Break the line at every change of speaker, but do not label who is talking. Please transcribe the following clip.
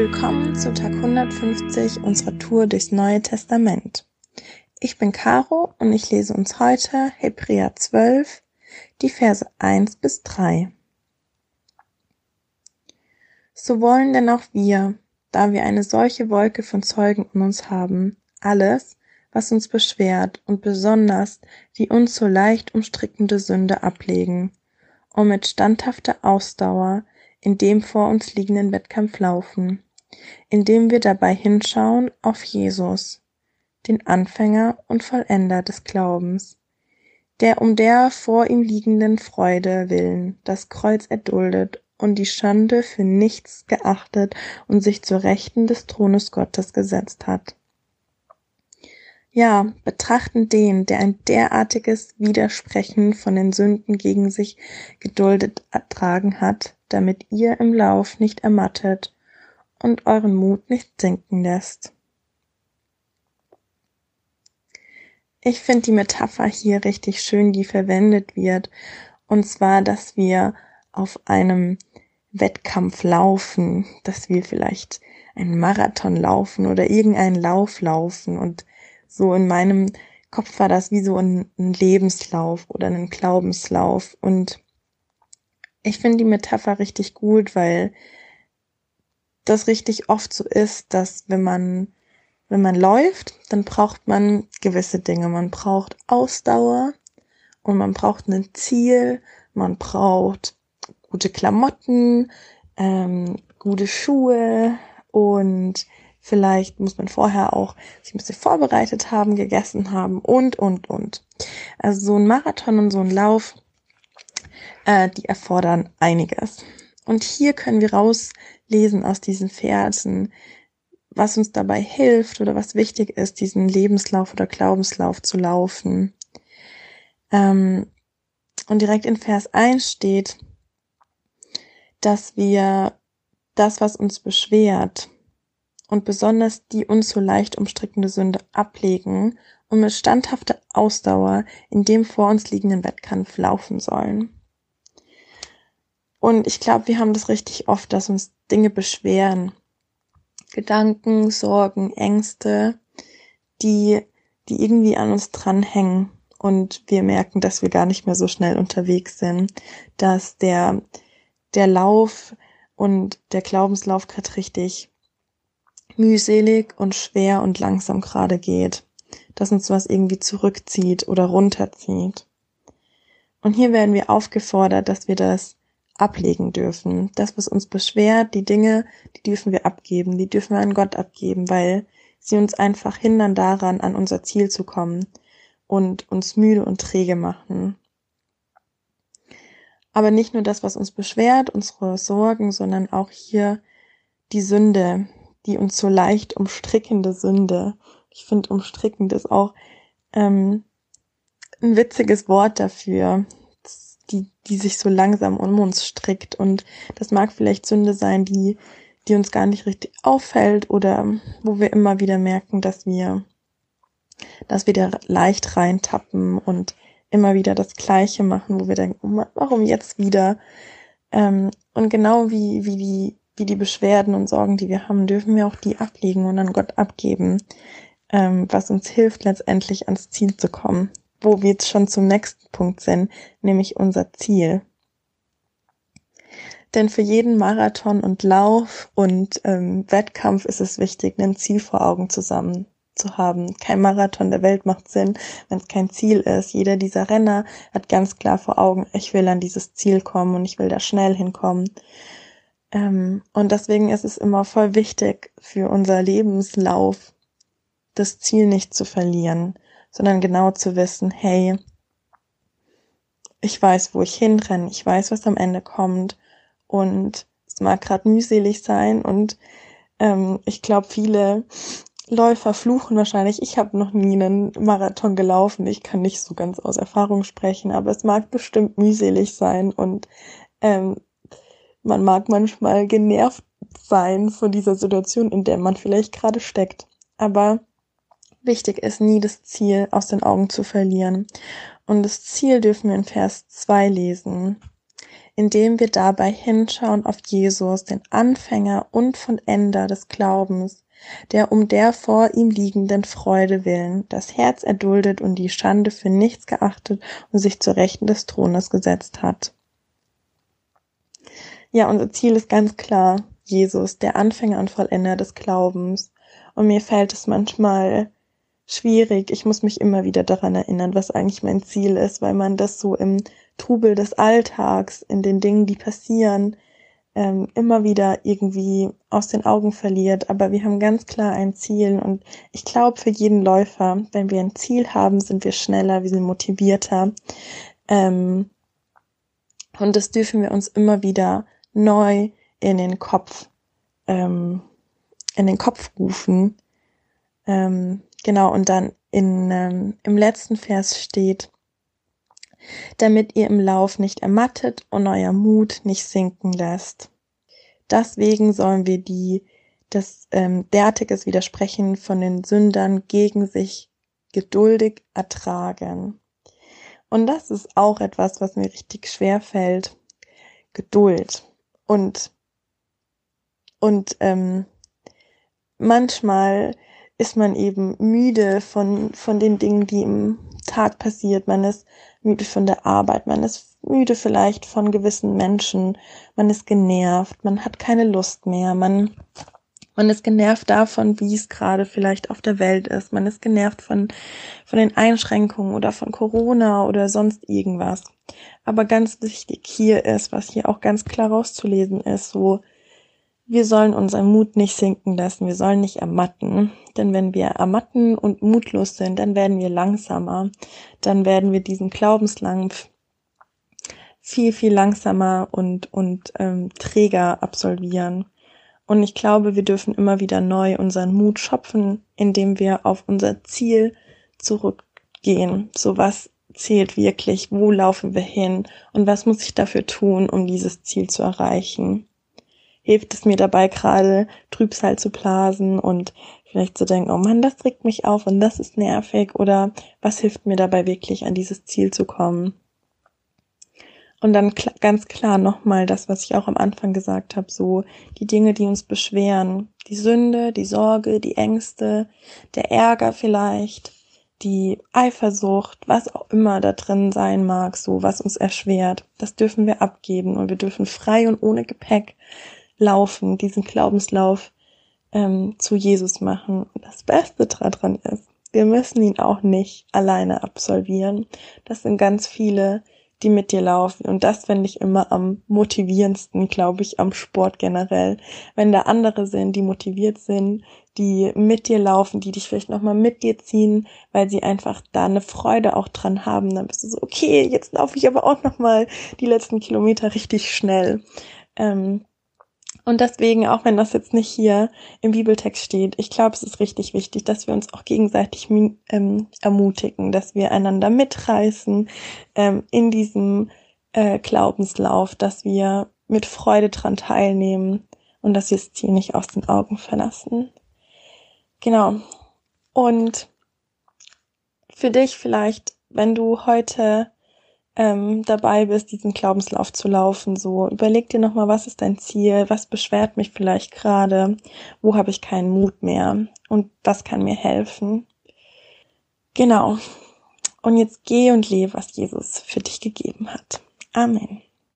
Willkommen zu Tag 150 unserer Tour durchs Neue Testament. Ich bin Caro und ich lese uns heute Hebräer 12, die Verse 1 bis 3. So wollen denn auch wir, da wir eine solche Wolke von Zeugen um uns haben, alles, was uns beschwert und besonders die uns so leicht umstrickende Sünde ablegen, um mit standhafter Ausdauer in dem vor uns liegenden Wettkampf laufen, indem wir dabei hinschauen auf Jesus, den Anfänger und Vollender des Glaubens, der um der vor ihm liegenden Freude willen das Kreuz erduldet und die Schande für nichts geachtet und sich zur Rechten des Thrones Gottes gesetzt hat. Ja, betrachten den, der ein derartiges Widersprechen von den Sünden gegen sich geduldet ertragen hat, damit ihr im Lauf nicht ermattet und euren Mut nicht sinken lässt. Ich finde die Metapher hier richtig schön, die verwendet wird, und zwar, dass wir auf einem Wettkampf laufen, dass wir vielleicht einen Marathon laufen oder irgendeinen Lauf laufen. Und so in meinem Kopf war das wie so ein, Lebenslauf oder ein Glaubenslauf. Und ich finde die Metapher richtig gut, weil das richtig oft so ist, dass wenn man wenn man läuft, dann braucht man gewisse Dinge. Man braucht Ausdauer und man braucht ein Ziel, man braucht gute Klamotten, ähm, gute Schuhe und vielleicht muss man vorher auch sich ein bisschen vorbereitet haben, gegessen haben und, und, und. Also so ein Marathon und so ein Lauf äh, die erfordern einiges. Und hier können wir rauslesen aus diesen Versen, was uns dabei hilft oder was wichtig ist, diesen Lebenslauf oder Glaubenslauf zu laufen. Ähm, und direkt in Vers 1 steht, dass wir das, was uns beschwert und besonders die uns so leicht umstrickende Sünde ablegen und mit standhafter Ausdauer in dem vor uns liegenden Wettkampf laufen sollen. Und ich glaube, wir haben das richtig oft, dass uns Dinge beschweren. Gedanken, Sorgen, Ängste, die, die irgendwie an uns dranhängen. Und wir merken, dass wir gar nicht mehr so schnell unterwegs sind, dass der, der Lauf und der Glaubenslauf gerade richtig mühselig und schwer und langsam gerade geht, dass uns was irgendwie zurückzieht oder runterzieht. Und hier werden wir aufgefordert, dass wir das ablegen dürfen. Das, was uns beschwert, die Dinge, die dürfen wir abgeben, die dürfen wir an Gott abgeben, weil sie uns einfach hindern daran, an unser Ziel zu kommen und uns müde und träge machen. Aber nicht nur das, was uns beschwert, unsere Sorgen, sondern auch hier die Sünde, die uns so leicht umstrickende Sünde. Ich finde, umstrickend ist auch ähm, ein witziges Wort dafür die, die sich so langsam um uns strickt. Und das mag vielleicht Sünde sein, die, die uns gar nicht richtig auffällt oder wo wir immer wieder merken, dass wir, dass wir da leicht reintappen und immer wieder das Gleiche machen, wo wir denken, warum jetzt wieder? Ähm, und genau wie, wie die, wie die Beschwerden und Sorgen, die wir haben, dürfen wir auch die ablegen und an Gott abgeben, ähm, was uns hilft, letztendlich ans Ziel zu kommen wo wir jetzt schon zum nächsten Punkt sind, nämlich unser Ziel. Denn für jeden Marathon und Lauf und ähm, Wettkampf ist es wichtig, ein Ziel vor Augen zusammen zu haben. Kein Marathon der Welt macht Sinn, wenn es kein Ziel ist. Jeder dieser Renner hat ganz klar vor Augen, ich will an dieses Ziel kommen und ich will da schnell hinkommen. Ähm, und deswegen ist es immer voll wichtig für unser Lebenslauf, das Ziel nicht zu verlieren sondern genau zu wissen, hey, ich weiß, wo ich hinrenne, ich weiß, was am Ende kommt und es mag gerade mühselig sein und ähm, ich glaube, viele Läufer fluchen wahrscheinlich. Ich habe noch nie einen Marathon gelaufen. Ich kann nicht so ganz aus Erfahrung sprechen, aber es mag bestimmt mühselig sein und ähm, man mag manchmal genervt sein von dieser Situation, in der man vielleicht gerade steckt. Aber Wichtig ist nie das Ziel aus den Augen zu verlieren. Und das Ziel dürfen wir in Vers 2 lesen. indem wir dabei hinschauen auf Jesus, den Anfänger und Vollender des Glaubens, der um der vor ihm liegenden Freude willen das Herz erduldet und die Schande für nichts geachtet und sich zur Rechten des Thrones gesetzt hat. Ja, unser Ziel ist ganz klar, Jesus, der Anfänger und Vollender des Glaubens. Und mir fällt es manchmal schwierig. Ich muss mich immer wieder daran erinnern, was eigentlich mein Ziel ist, weil man das so im Trubel des Alltags, in den Dingen, die passieren, ähm, immer wieder irgendwie aus den Augen verliert. Aber wir haben ganz klar ein Ziel und ich glaube für jeden Läufer, wenn wir ein Ziel haben, sind wir schneller, wir sind motivierter. Ähm, und das dürfen wir uns immer wieder neu in den Kopf, ähm, in den Kopf rufen. Ähm, genau, und dann in, ähm, im letzten Vers steht, damit ihr im Lauf nicht ermattet und euer Mut nicht sinken lässt. Deswegen sollen wir die, das ähm, derartiges Widersprechen von den Sündern gegen sich geduldig ertragen. Und das ist auch etwas, was mir richtig schwer fällt. Geduld. Und, und ähm, manchmal ist man eben müde von, von den Dingen, die im Tag passiert. Man ist müde von der Arbeit, man ist müde vielleicht von gewissen Menschen, man ist genervt, man hat keine Lust mehr, man, man ist genervt davon, wie es gerade vielleicht auf der Welt ist, man ist genervt von, von den Einschränkungen oder von Corona oder sonst irgendwas. Aber ganz wichtig hier ist, was hier auch ganz klar rauszulesen ist, so, wir sollen unseren Mut nicht sinken lassen, wir sollen nicht ermatten. Denn wenn wir ermatten und mutlos sind, dann werden wir langsamer. Dann werden wir diesen Glaubenslampf viel, viel langsamer und, und ähm, träger absolvieren. Und ich glaube, wir dürfen immer wieder neu unseren Mut schöpfen, indem wir auf unser Ziel zurückgehen. So was zählt wirklich? Wo laufen wir hin? Und was muss ich dafür tun, um dieses Ziel zu erreichen? Hilft es mir dabei gerade Trübsal zu blasen und vielleicht zu denken, oh Mann, das regt mich auf und das ist nervig oder was hilft mir dabei wirklich an dieses Ziel zu kommen? Und dann kl ganz klar nochmal das, was ich auch am Anfang gesagt habe, so die Dinge, die uns beschweren, die Sünde, die Sorge, die Ängste, der Ärger vielleicht, die Eifersucht, was auch immer da drin sein mag, so was uns erschwert, das dürfen wir abgeben und wir dürfen frei und ohne Gepäck laufen, diesen Glaubenslauf ähm, zu Jesus machen. Das Beste daran ist, wir müssen ihn auch nicht alleine absolvieren. Das sind ganz viele, die mit dir laufen. Und das finde ich immer am motivierendsten, glaube ich, am Sport generell. Wenn da andere sind, die motiviert sind, die mit dir laufen, die dich vielleicht nochmal mit dir ziehen, weil sie einfach da eine Freude auch dran haben, dann bist du so, okay, jetzt laufe ich aber auch nochmal die letzten Kilometer richtig schnell. Ähm, und deswegen, auch wenn das jetzt nicht hier im Bibeltext steht, ich glaube, es ist richtig wichtig, dass wir uns auch gegenseitig ähm, ermutigen, dass wir einander mitreißen ähm, in diesem äh, Glaubenslauf, dass wir mit Freude dran teilnehmen und dass wir das Ziel nicht aus den Augen verlassen. Genau. Und für dich vielleicht, wenn du heute ähm, dabei bist, diesen Glaubenslauf zu laufen. So, überleg dir nochmal, was ist dein Ziel, was beschwert mich vielleicht gerade, wo habe ich keinen Mut mehr und was kann mir helfen. Genau. Und jetzt geh und lebe, was Jesus für dich gegeben hat. Amen.